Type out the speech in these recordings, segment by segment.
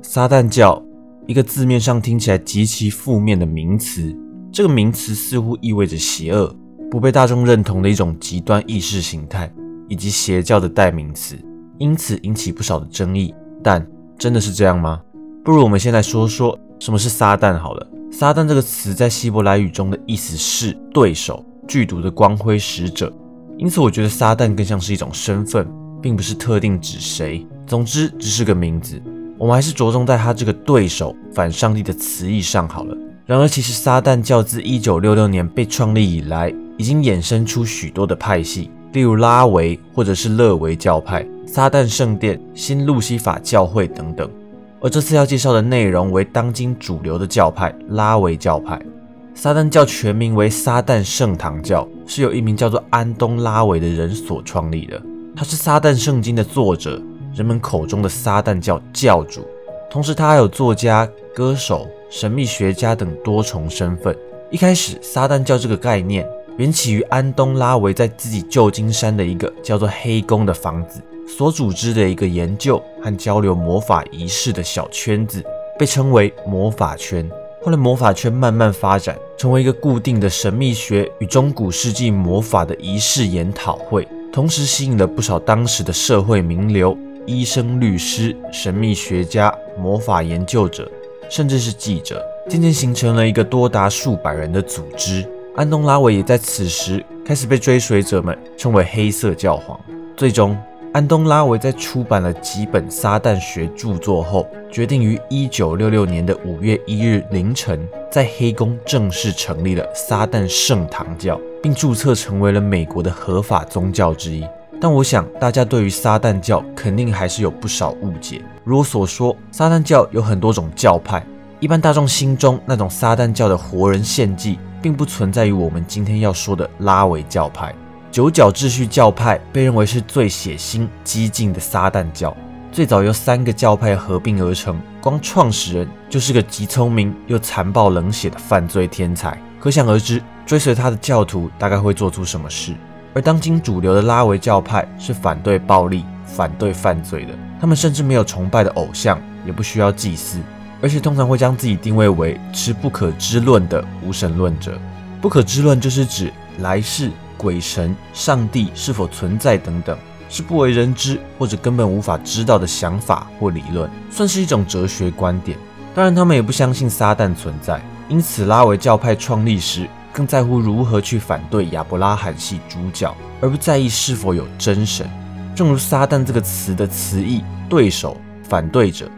撒旦教，一个字面上听起来极其负面的名词。这个名词似乎意味着邪恶、不被大众认同的一种极端意识形态，以及邪教的代名词，因此引起不少的争议。但真的是这样吗？不如我们先来说说什么是撒旦好了。撒旦这个词在希伯来语中的意思是对手、剧毒的光辉使者，因此我觉得撒旦更像是一种身份，并不是特定指谁。总之，只是个名字。我们还是着重在他这个对手、反上帝的词义上好了。然而，其实撒旦教自一九六六年被创立以来，已经衍生出许多的派系，例如拉维或者是勒维教派、撒旦圣殿、新路西法教会等等。而这次要介绍的内容为当今主流的教派拉维教派。撒旦教全名为撒旦圣堂教，是由一名叫做安东拉维的人所创立的。他是撒旦圣经的作者，人们口中的撒旦教教主。同时，他还有作家、歌手。神秘学家等多重身份。一开始，撒旦教这个概念缘起于安东拉维在自己旧金山的一个叫做黑宫的房子所组织的一个研究和交流魔法仪式的小圈子，被称为魔法圈。后来，魔法圈慢慢发展成为一个固定的神秘学与中古世纪魔法的仪式研讨会，同时吸引了不少当时的社会名流、医生、律师、神秘学家、魔法研究者。甚至是记者，渐渐形成了一个多达数百人的组织。安东拉维也在此时开始被追随者们称为“黑色教皇”。最终，安东拉维在出版了几本撒旦学著作后，决定于1966年的5月1日凌晨，在黑宫正式成立了撒旦圣堂教，并注册成为了美国的合法宗教之一。但我想，大家对于撒旦教肯定还是有不少误解。如我所说，撒旦教有很多种教派，一般大众心中那种撒旦教的活人献祭，并不存在于我们今天要说的拉维教派。九角秩序教派被认为是最血腥、激进的撒旦教，最早由三个教派合并而成，光创始人就是个极聪明又残暴冷血的犯罪天才，可想而知，追随他的教徒大概会做出什么事。而当今主流的拉维教派是反对暴力、反对犯罪的。他们甚至没有崇拜的偶像，也不需要祭祀，而且通常会将自己定位为持不可知论的无神论者。不可知论就是指来世、鬼神、上帝是否存在等等，是不为人知或者根本无法知道的想法或理论，算是一种哲学观点。当然，他们也不相信撒旦存在，因此拉维教派创立时。更在乎如何去反对亚伯拉罕系主角，而不在意是否有真神。正如“撒旦”这个词的词义，对手、反对者。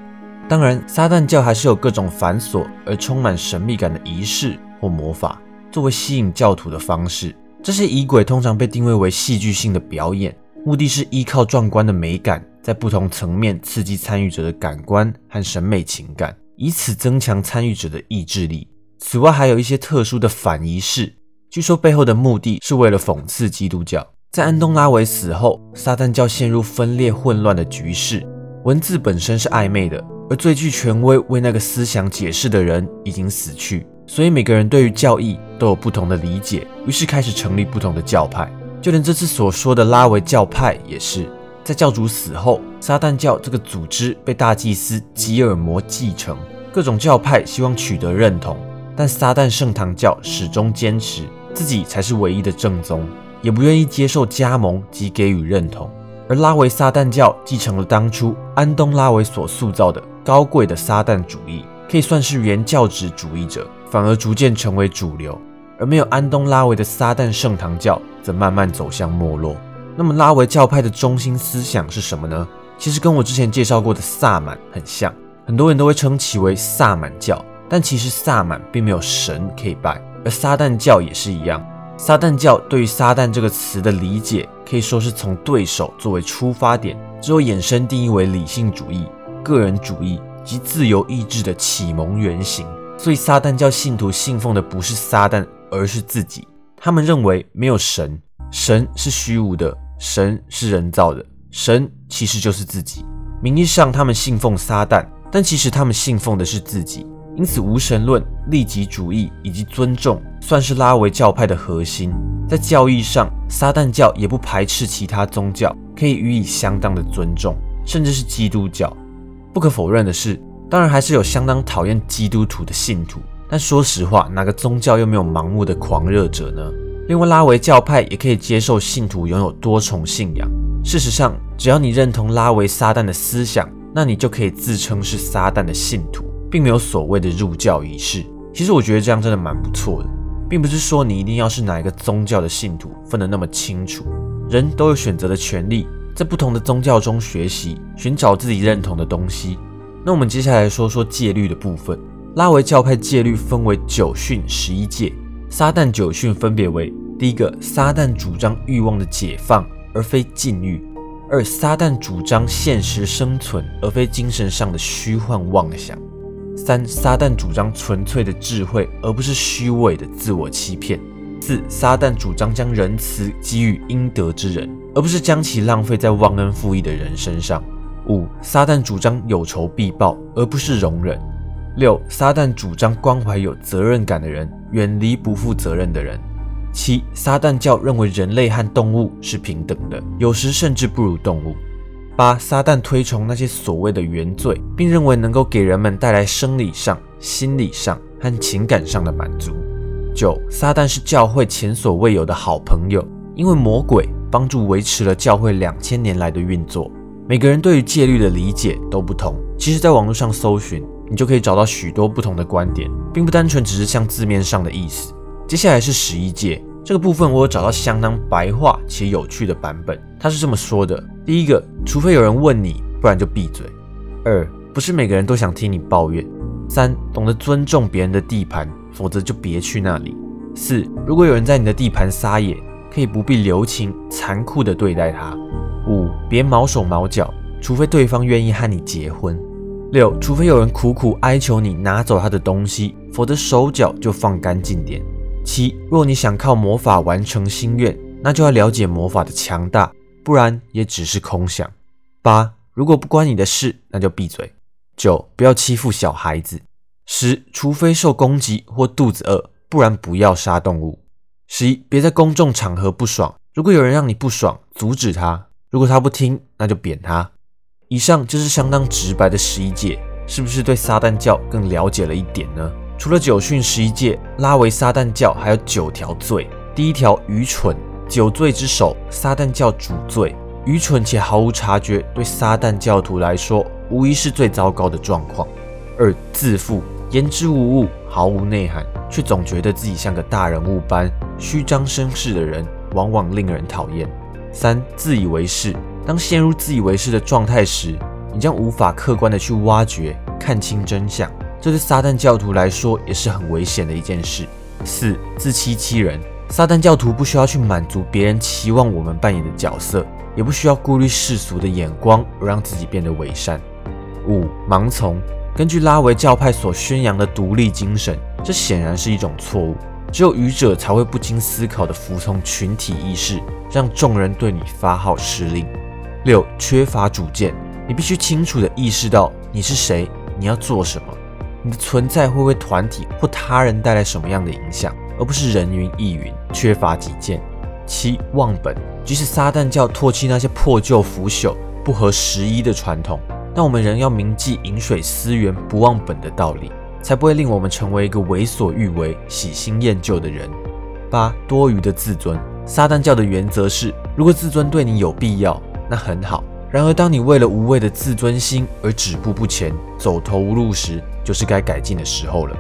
当然，撒旦教还是有各种繁琐而充满神秘感的仪式或魔法，作为吸引教徒的方式。这些仪轨通常被定位为戏剧性的表演，目的是依靠壮观的美感，在不同层面刺激参与者的感官和审美情感，以此增强参与者的意志力。此外，还有一些特殊的反仪式，据说背后的目的是为了讽刺基督教。在安东拉维死后，撒旦教陷入分裂混乱的局势。文字本身是暧昧的，而最具权威为那个思想解释的人已经死去，所以每个人对于教义都有不同的理解，于是开始成立不同的教派。就连这次所说的拉维教派也是，在教主死后，撒旦教这个组织被大祭司吉尔摩继承，各种教派希望取得认同。但撒旦圣堂教始终坚持自己才是唯一的正宗，也不愿意接受加盟及给予认同。而拉维撒旦教继承了当初安东拉维所塑造的高贵的撒旦主义，可以算是原教旨主义者，反而逐渐成为主流。而没有安东拉维的撒旦圣堂教则慢慢走向没落。那么拉维教派的中心思想是什么呢？其实跟我之前介绍过的萨满很像，很多人都会称其为萨满教。但其实萨满并没有神可以拜，而撒旦教也是一样。撒旦教对于“撒旦”这个词的理解，可以说是从对手作为出发点，之后衍生定义为理性主义、个人主义及自由意志的启蒙原型。所以，撒旦教信徒信奉的不是撒旦，而是自己。他们认为没有神，神是虚无的，神是人造的，神其实就是自己。名义上他们信奉撒旦，但其实他们信奉的是自己。因此，无神论、利己主义以及尊重，算是拉维教派的核心。在教义上，撒旦教也不排斥其他宗教，可以予以相当的尊重，甚至是基督教。不可否认的是，当然还是有相当讨厌基督徒的信徒。但说实话，哪个宗教又没有盲目的狂热者呢？另外，拉维教派也可以接受信徒拥有多重信仰。事实上，只要你认同拉维撒旦的思想，那你就可以自称是撒旦的信徒，并没有所谓的入教仪式。其实我觉得这样真的蛮不错的，并不是说你一定要是哪一个宗教的信徒分得那么清楚。人都有选择的权利，在不同的宗教中学习，寻找自己认同的东西。那我们接下来说说戒律的部分。拉维教派戒律分为九训十一戒，撒旦九训分别为：第一个，撒旦主张欲望的解放，而非禁欲；二，撒旦主张现实生存，而非精神上的虚幻妄想；三，撒旦主张纯粹的智慧，而不是虚伪的自我欺骗；四，撒旦主张将仁慈给予应得之人，而不是将其浪费在忘恩负义的人身上；五，撒旦主张有仇必报，而不是容忍。六，撒旦主张关怀有责任感的人，远离不负责任的人。七，撒旦教认为人类和动物是平等的，有时甚至不如动物。八，撒旦推崇那些所谓的原罪，并认为能够给人们带来生理上、心理上和情感上的满足。九，撒旦是教会前所未有的好朋友，因为魔鬼帮助维持了教会两千年来的运作。每个人对于戒律的理解都不同，其实，在网络上搜寻。你就可以找到许多不同的观点，并不单纯只是像字面上的意思。接下来是十一戒这个部分，我有找到相当白话且有趣的版本。他是这么说的：第一个，除非有人问你，不然就闭嘴；二，不是每个人都想听你抱怨；三，懂得尊重别人的地盘，否则就别去那里；四，如果有人在你的地盘撒野，可以不必留情，残酷的对待他；五，别毛手毛脚，除非对方愿意和你结婚。六，除非有人苦苦哀求你拿走他的东西，否则手脚就放干净点。七，若你想靠魔法完成心愿，那就要了解魔法的强大，不然也只是空想。八，如果不关你的事，那就闭嘴。九，不要欺负小孩子。十，除非受攻击或肚子饿，不然不要杀动物。十一，别在公众场合不爽，如果有人让你不爽，阻止他，如果他不听，那就扁他。以上就是相当直白的十一戒，是不是对撒旦教更了解了一点呢？除了九训十一戒，拉维撒旦教还有九条罪。第一条愚蠢，九罪之首，撒旦教主罪。愚蠢且毫无察觉，对撒旦教徒来说，无疑是最糟糕的状况。二自负，言之无物，毫无内涵，却总觉得自己像个大人物般，虚张声势的人，往往令人讨厌。三自以为是。当陷入自以为是的状态时，你将无法客观的去挖掘、看清真相。这对撒旦教徒来说也是很危险的一件事。四、自欺欺人。撒旦教徒不需要去满足别人期望我们扮演的角色，也不需要顾虑世俗的眼光而让自己变得伪善。五、盲从。根据拉维教派所宣扬的独立精神，这显然是一种错误。只有愚者才会不经思考的服从群体意识，让众人对你发号施令。六缺乏主见，你必须清楚地意识到你是谁，你要做什么，你的存在会为团体或他人带来什么样的影响，而不是人云亦云。缺乏己见。七忘本，即使撒旦教唾弃那些破旧腐朽、不合时宜的传统，但我们仍要铭记饮水思源、不忘本的道理，才不会令我们成为一个为所欲为、喜新厌旧的人。八多余的自尊，撒旦教的原则是，如果自尊对你有必要。那很好。然而，当你为了无谓的自尊心而止步不前、走投无路时，就是该改进的时候了。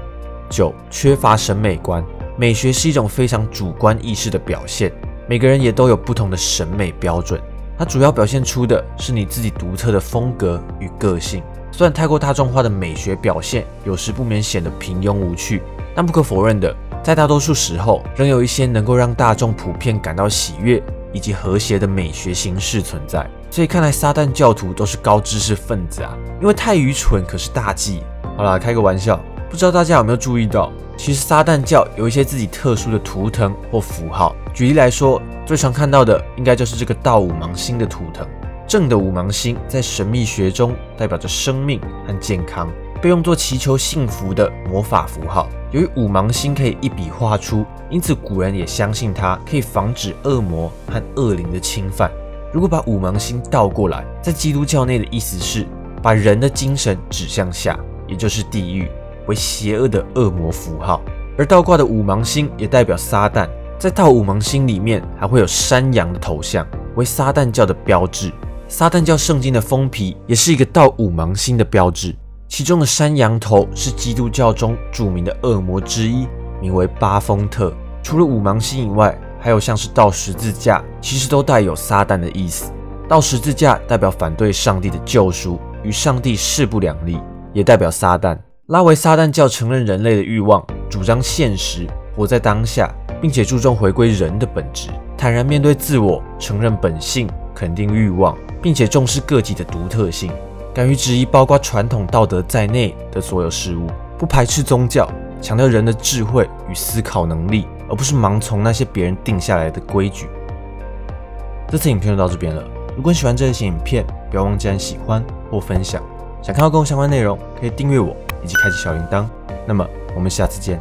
九、缺乏审美观。美学是一种非常主观意识的表现，每个人也都有不同的审美标准。它主要表现出的是你自己独特的风格与个性。虽然太过大众化的美学表现有时不免显得平庸无趣，但不可否认的，在大多数时候，仍有一些能够让大众普遍感到喜悦。以及和谐的美学形式存在，所以看来撒旦教徒都是高知识分子啊！因为太愚蠢可是大忌。好啦，开个玩笑，不知道大家有没有注意到，其实撒旦教有一些自己特殊的图腾或符号。举例来说，最常看到的应该就是这个倒五芒星的图腾。正的五芒星在神秘学中代表着生命和健康，被用作祈求幸福的魔法符号。由于五芒星可以一笔画出，因此古人也相信它可以防止恶魔和恶灵的侵犯。如果把五芒星倒过来，在基督教内的意思是把人的精神指向下，也就是地狱，为邪恶的恶魔符号。而倒挂的五芒星也代表撒旦，在倒五芒星里面还会有山羊的头像，为撒旦教的标志。撒旦教圣经的封皮也是一个倒五芒星的标志，其中的山羊头是基督教中著名的恶魔之一，名为巴丰特。除了五芒星以外，还有像是倒十字架，其实都带有撒旦的意思。倒十字架代表反对上帝的救赎，与上帝势不两立，也代表撒旦。拉维撒旦教承认人类的欲望，主张现实，活在当下，并且注重回归人的本质，坦然面对自我，承认本性，肯定欲望。并且重视个体的独特性，敢于质疑包括传统道德在内的所有事物，不排斥宗教，强调人的智慧与思考能力，而不是盲从那些别人定下来的规矩。这次影片就到这边了。如果你喜欢这类型影片，不要忘记按喜欢或分享。想看到更多相关内容，可以订阅我以及开启小铃铛。那么我们下次见。